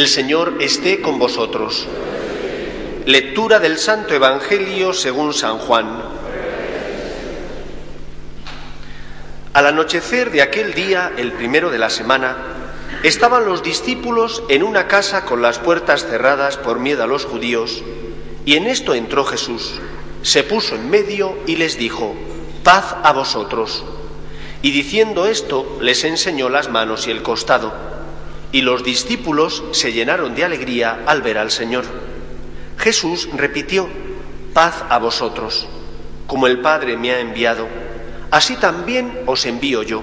El Señor esté con vosotros. Lectura del Santo Evangelio según San Juan. Al anochecer de aquel día, el primero de la semana, estaban los discípulos en una casa con las puertas cerradas por miedo a los judíos, y en esto entró Jesús, se puso en medio y les dijo, paz a vosotros. Y diciendo esto, les enseñó las manos y el costado. Y los discípulos se llenaron de alegría al ver al Señor. Jesús repitió, paz a vosotros. Como el Padre me ha enviado, así también os envío yo.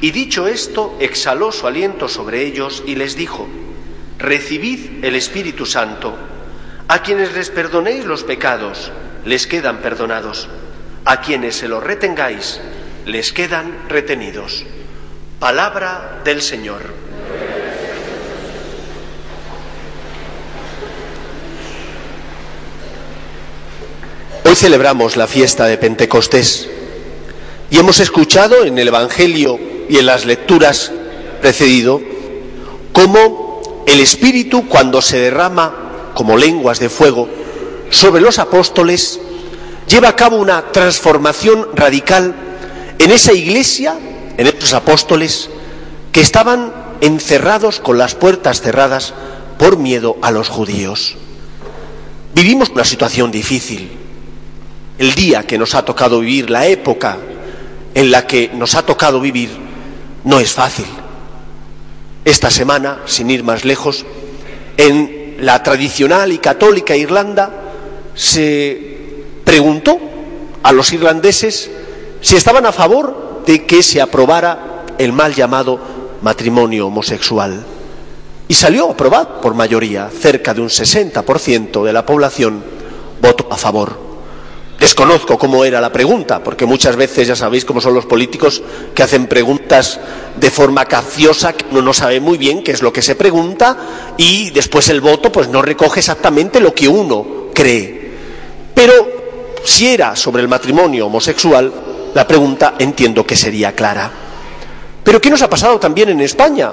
Y dicho esto, exhaló su aliento sobre ellos y les dijo, recibid el Espíritu Santo. A quienes les perdonéis los pecados, les quedan perdonados. A quienes se los retengáis, les quedan retenidos. Palabra del Señor. Celebramos la fiesta de Pentecostés y hemos escuchado en el Evangelio y en las lecturas precedido cómo el Espíritu cuando se derrama como lenguas de fuego sobre los apóstoles lleva a cabo una transformación radical en esa iglesia, en esos apóstoles que estaban encerrados con las puertas cerradas por miedo a los judíos. Vivimos una situación difícil. El día que nos ha tocado vivir, la época en la que nos ha tocado vivir, no es fácil. Esta semana, sin ir más lejos, en la tradicional y católica Irlanda se preguntó a los irlandeses si estaban a favor de que se aprobara el mal llamado matrimonio homosexual. Y salió aprobado por mayoría, cerca de un 60% de la población votó a favor. Desconozco cómo era la pregunta, porque muchas veces ya sabéis cómo son los políticos que hacen preguntas de forma capciosa, que uno no sabe muy bien qué es lo que se pregunta y después el voto pues no recoge exactamente lo que uno cree. Pero si era sobre el matrimonio homosexual, la pregunta entiendo que sería clara. Pero ¿qué nos ha pasado también en España?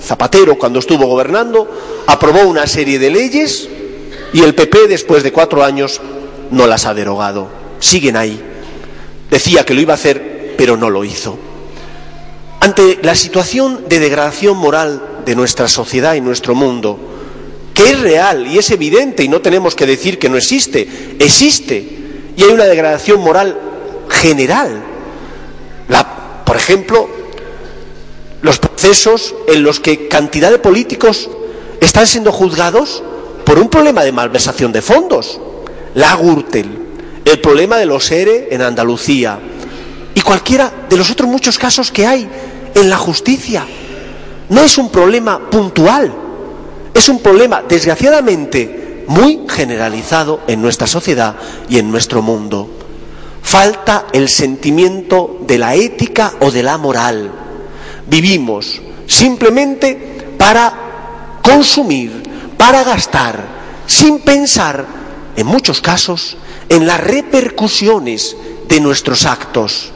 Zapatero, cuando estuvo gobernando, aprobó una serie de leyes y el PP, después de cuatro años, no las ha derogado. Siguen ahí. Decía que lo iba a hacer, pero no lo hizo. Ante la situación de degradación moral de nuestra sociedad y nuestro mundo, que es real y es evidente y no tenemos que decir que no existe, existe, y hay una degradación moral general. La, por ejemplo, los procesos en los que cantidad de políticos están siendo juzgados por un problema de malversación de fondos. La Gürtel, el problema de los ERE en Andalucía y cualquiera de los otros muchos casos que hay en la justicia. No es un problema puntual, es un problema, desgraciadamente, muy generalizado en nuestra sociedad y en nuestro mundo. Falta el sentimiento de la ética o de la moral. Vivimos simplemente para consumir, para gastar, sin pensar, en muchos casos, en las repercusiones de nuestros actos.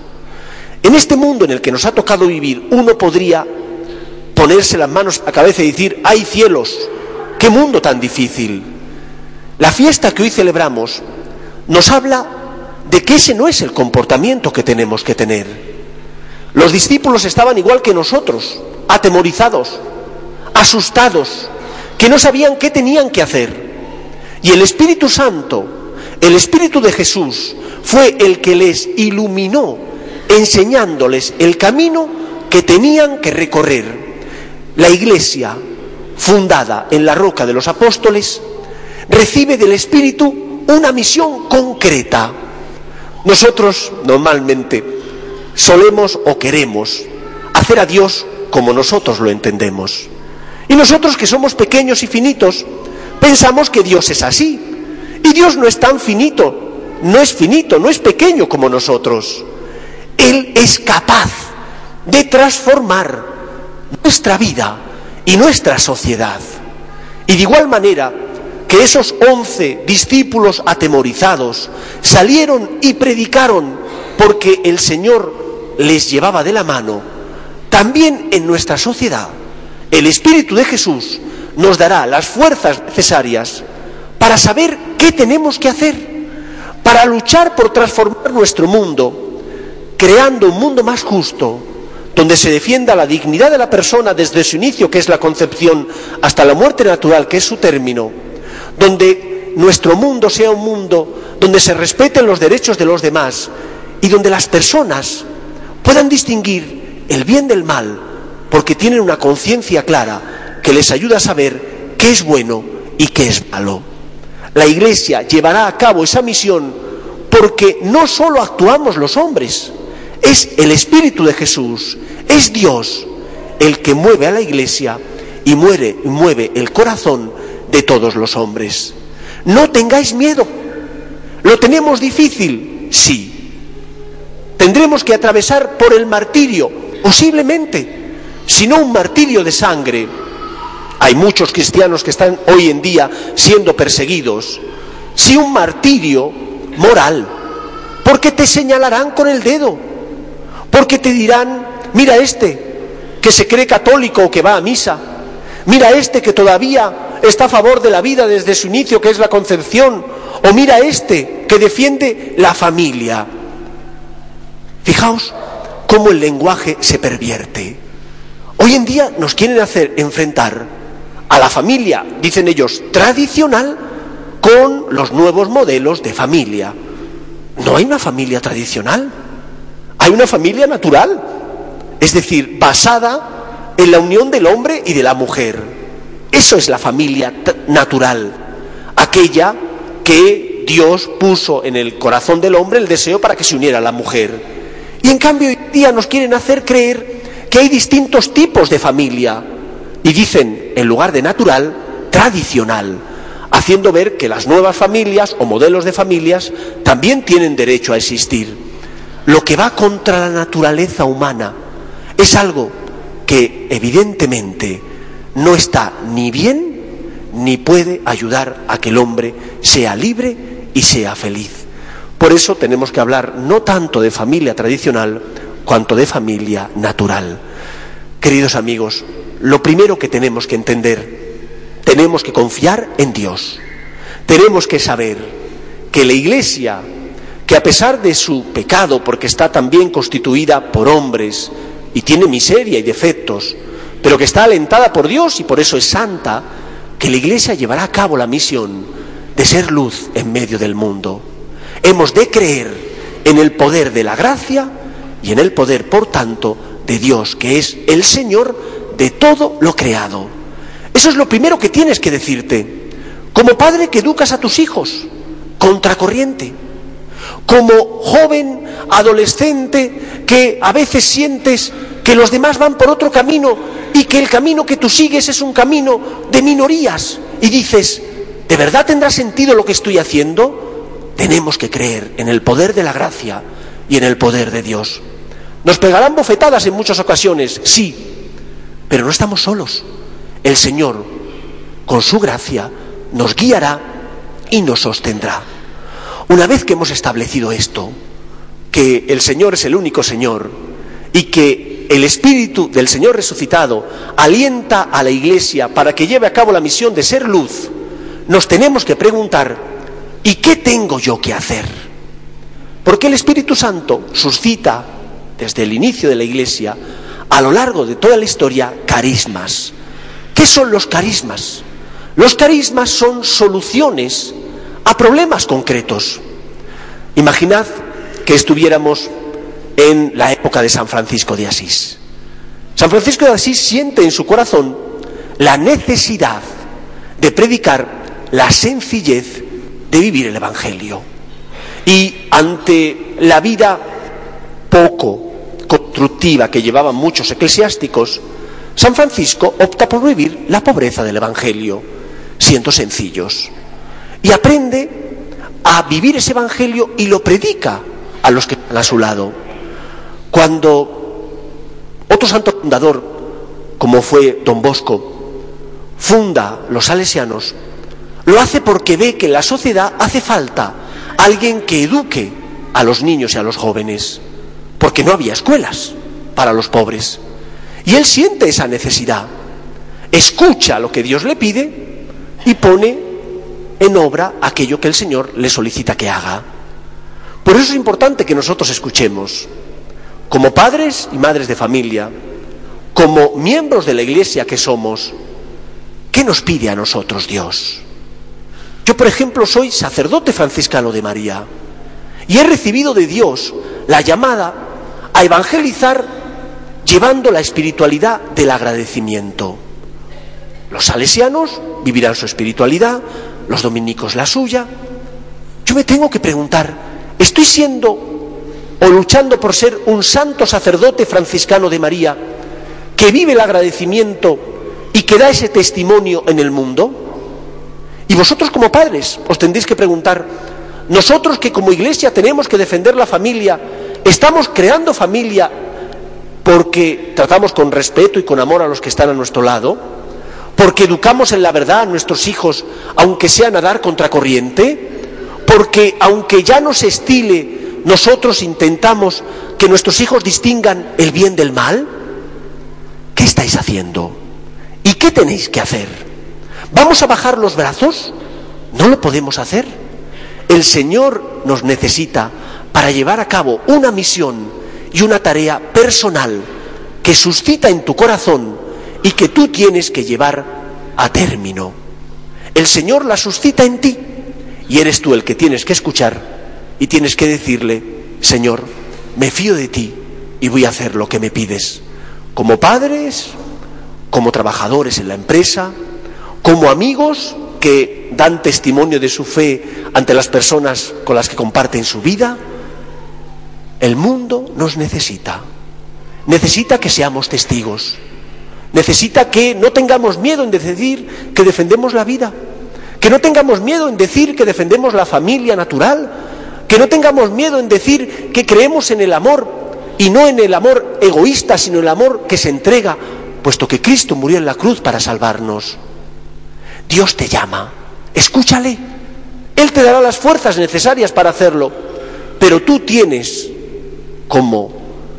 En este mundo en el que nos ha tocado vivir, uno podría ponerse las manos a la cabeza y decir, ¡ay cielos! ¡Qué mundo tan difícil! La fiesta que hoy celebramos nos habla de que ese no es el comportamiento que tenemos que tener. Los discípulos estaban igual que nosotros, atemorizados, asustados, que no sabían qué tenían que hacer. Y el Espíritu Santo, el Espíritu de Jesús, fue el que les iluminó, enseñándoles el camino que tenían que recorrer. La Iglesia, fundada en la roca de los apóstoles, recibe del Espíritu una misión concreta nosotros normalmente solemos o queremos hacer a Dios como nosotros lo entendemos. Y nosotros que somos pequeños y finitos, pensamos que Dios es así. Y Dios no es tan finito, no es finito, no es pequeño como nosotros. Él es capaz de transformar nuestra vida y nuestra sociedad. Y de igual manera, que esos once discípulos atemorizados salieron y predicaron porque el Señor les llevaba de la mano, también en nuestra sociedad el Espíritu de Jesús nos dará las fuerzas necesarias para saber qué tenemos que hacer, para luchar por transformar nuestro mundo, creando un mundo más justo, donde se defienda la dignidad de la persona desde su inicio, que es la concepción, hasta la muerte natural, que es su término, donde nuestro mundo sea un mundo donde se respeten los derechos de los demás y donde las personas puedan distinguir el bien del mal, porque tienen una conciencia clara que les ayuda a saber qué es bueno y qué es malo. La Iglesia llevará a cabo esa misión porque no solo actuamos los hombres, es el Espíritu de Jesús, es Dios el que mueve a la Iglesia y muere, mueve el corazón de todos los hombres. No tengáis miedo. ¿Lo tenemos difícil? Sí. Tendremos que atravesar por el martirio, posiblemente, si no un martirio de sangre, hay muchos cristianos que están hoy en día siendo perseguidos. Si un martirio moral, porque te señalarán con el dedo, porque te dirán, mira este que se cree católico o que va a misa, mira este que todavía está a favor de la vida desde su inicio, que es la concepción, o mira este que defiende la familia. Fijaos cómo el lenguaje se pervierte. Hoy en día nos quieren hacer enfrentar a la familia, dicen ellos, tradicional con los nuevos modelos de familia. No hay una familia tradicional, hay una familia natural, es decir, basada en la unión del hombre y de la mujer. Eso es la familia natural, aquella que Dios puso en el corazón del hombre el deseo para que se uniera a la mujer. Y en cambio hoy día nos quieren hacer creer que hay distintos tipos de familia y dicen, en lugar de natural, tradicional, haciendo ver que las nuevas familias o modelos de familias también tienen derecho a existir. Lo que va contra la naturaleza humana es algo que evidentemente no está ni bien ni puede ayudar a que el hombre sea libre y sea feliz. Por eso tenemos que hablar no tanto de familia tradicional cuanto de familia natural. Queridos amigos, lo primero que tenemos que entender, tenemos que confiar en Dios. Tenemos que saber que la Iglesia, que a pesar de su pecado, porque está también constituida por hombres y tiene miseria y defectos, pero que está alentada por Dios y por eso es santa, que la Iglesia llevará a cabo la misión de ser luz en medio del mundo. Hemos de creer en el poder de la gracia y en el poder, por tanto, de Dios, que es el Señor de todo lo creado. Eso es lo primero que tienes que decirte. Como padre que educas a tus hijos, contracorriente. Como joven, adolescente, que a veces sientes que los demás van por otro camino y que el camino que tú sigues es un camino de minorías. Y dices, ¿de verdad tendrá sentido lo que estoy haciendo? Tenemos que creer en el poder de la gracia y en el poder de Dios. Nos pegarán bofetadas en muchas ocasiones, sí, pero no estamos solos. El Señor, con su gracia, nos guiará y nos sostendrá. Una vez que hemos establecido esto, que el Señor es el único Señor y que el Espíritu del Señor resucitado alienta a la Iglesia para que lleve a cabo la misión de ser luz, nos tenemos que preguntar, ¿y qué tengo yo que hacer? Porque el Espíritu Santo suscita desde el inicio de la Iglesia, a lo largo de toda la historia, carismas. ¿Qué son los carismas? Los carismas son soluciones a problemas concretos. Imaginad que estuviéramos en la época de San Francisco de Asís. San Francisco de Asís siente en su corazón la necesidad de predicar la sencillez de vivir el Evangelio. Y ante la vida constructiva que llevaban muchos eclesiásticos, San Francisco opta por vivir la pobreza del Evangelio, siendo sencillos. Y aprende a vivir ese Evangelio y lo predica a los que están a su lado. Cuando otro santo fundador, como fue don Bosco, funda los salesianos, lo hace porque ve que en la sociedad hace falta alguien que eduque a los niños y a los jóvenes porque no había escuelas para los pobres. Y él siente esa necesidad. escucha lo que Dios le pide y pone en obra aquello que el Señor le solicita que haga. Por eso es importante que nosotros escuchemos, como padres y madres de familia, como miembros de la Iglesia que somos, ¿qué nos pide a nosotros Dios? Yo, por ejemplo, soy sacerdote franciscano de María y he recibido de Dios la llamada a evangelizar llevando la espiritualidad del agradecimiento. Los salesianos vivirán su espiritualidad, los dominicos la suya. Yo me tengo que preguntar, ¿estoy siendo o luchando por ser un santo sacerdote franciscano de María que vive el agradecimiento y que da ese testimonio en el mundo? Y vosotros como padres os tendréis que preguntar, nosotros que como iglesia tenemos que defender la familia, ¿estamos creando familia porque tratamos con respeto y con amor a los que están a nuestro lado? porque educamos en la verdad a nuestros hijos, aunque sea nadar contracorriente, porque aunque ya no se estile, nosotros intentamos que nuestros hijos distingan el bien del mal. ¿Qué estáis haciendo? ¿Y qué tenéis que hacer? ¿Vamos a bajar los brazos? No lo podemos hacer. El Señor nos necesita para llevar a cabo una misión y una tarea personal que suscita en tu corazón y que tú tienes que llevar a término. El Señor la suscita en ti y eres tú el que tienes que escuchar y tienes que decirle, Señor, me fío de ti y voy a hacer lo que me pides. Como padres, como trabajadores en la empresa, como amigos que dan testimonio de su fe ante las personas con las que comparten su vida, el mundo nos necesita. Necesita que seamos testigos. Necesita que no tengamos miedo en decir que defendemos la vida, que no tengamos miedo en decir que defendemos la familia natural, que no tengamos miedo en decir que creemos en el amor y no en el amor egoísta, sino el amor que se entrega, puesto que Cristo murió en la cruz para salvarnos. Dios te llama, escúchale, Él te dará las fuerzas necesarias para hacerlo, pero tú tienes, como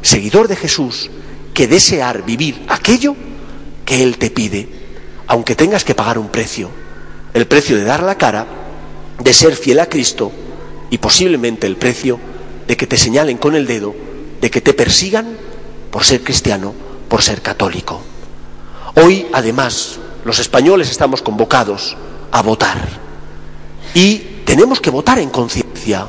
seguidor de Jesús, que desear vivir aquello que Él te pide, aunque tengas que pagar un precio, el precio de dar la cara, de ser fiel a Cristo y posiblemente el precio de que te señalen con el dedo, de que te persigan por ser cristiano, por ser católico. Hoy, además, los españoles estamos convocados a votar y tenemos que votar en conciencia.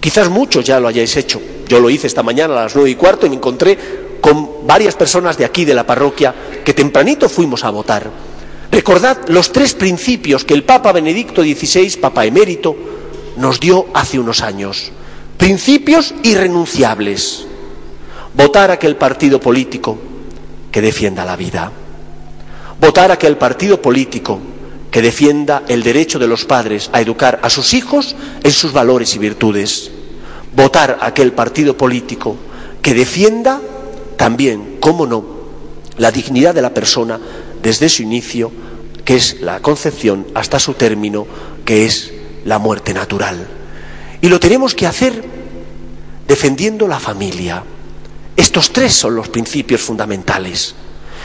Quizás muchos ya lo hayáis hecho. Yo lo hice esta mañana a las nueve y cuarto y me encontré con varias personas de aquí de la parroquia que tempranito fuimos a votar. Recordad los tres principios que el Papa Benedicto XVI, Papa emérito, nos dio hace unos años. Principios irrenunciables. Votar aquel partido político que defienda la vida. Votar aquel partido político que defienda el derecho de los padres a educar a sus hijos en sus valores y virtudes. Votar a aquel partido político que defienda también, cómo no, la dignidad de la persona desde su inicio, que es la concepción, hasta su término, que es la muerte natural. Y lo tenemos que hacer defendiendo la familia. Estos tres son los principios fundamentales.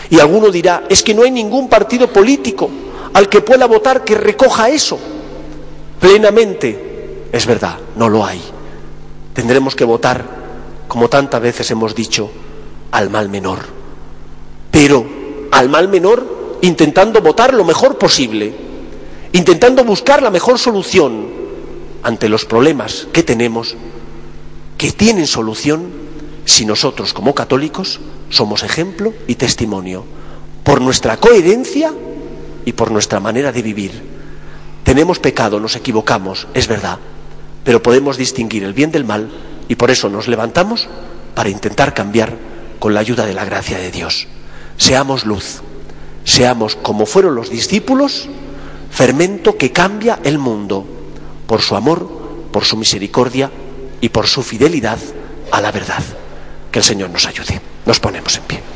Y alguno dirá, es que no hay ningún partido político al que pueda votar que recoja eso plenamente. Es verdad, no lo hay. Tendremos que votar, como tantas veces hemos dicho, al mal menor. Pero al mal menor intentando votar lo mejor posible, intentando buscar la mejor solución ante los problemas que tenemos, que tienen solución si nosotros como católicos somos ejemplo y testimonio, por nuestra coherencia y por nuestra manera de vivir. Tenemos pecado, nos equivocamos, es verdad, pero podemos distinguir el bien del mal y por eso nos levantamos para intentar cambiar con la ayuda de la gracia de Dios. Seamos luz, seamos como fueron los discípulos, fermento que cambia el mundo por su amor, por su misericordia y por su fidelidad a la verdad. Que el Señor nos ayude. Nos ponemos en pie.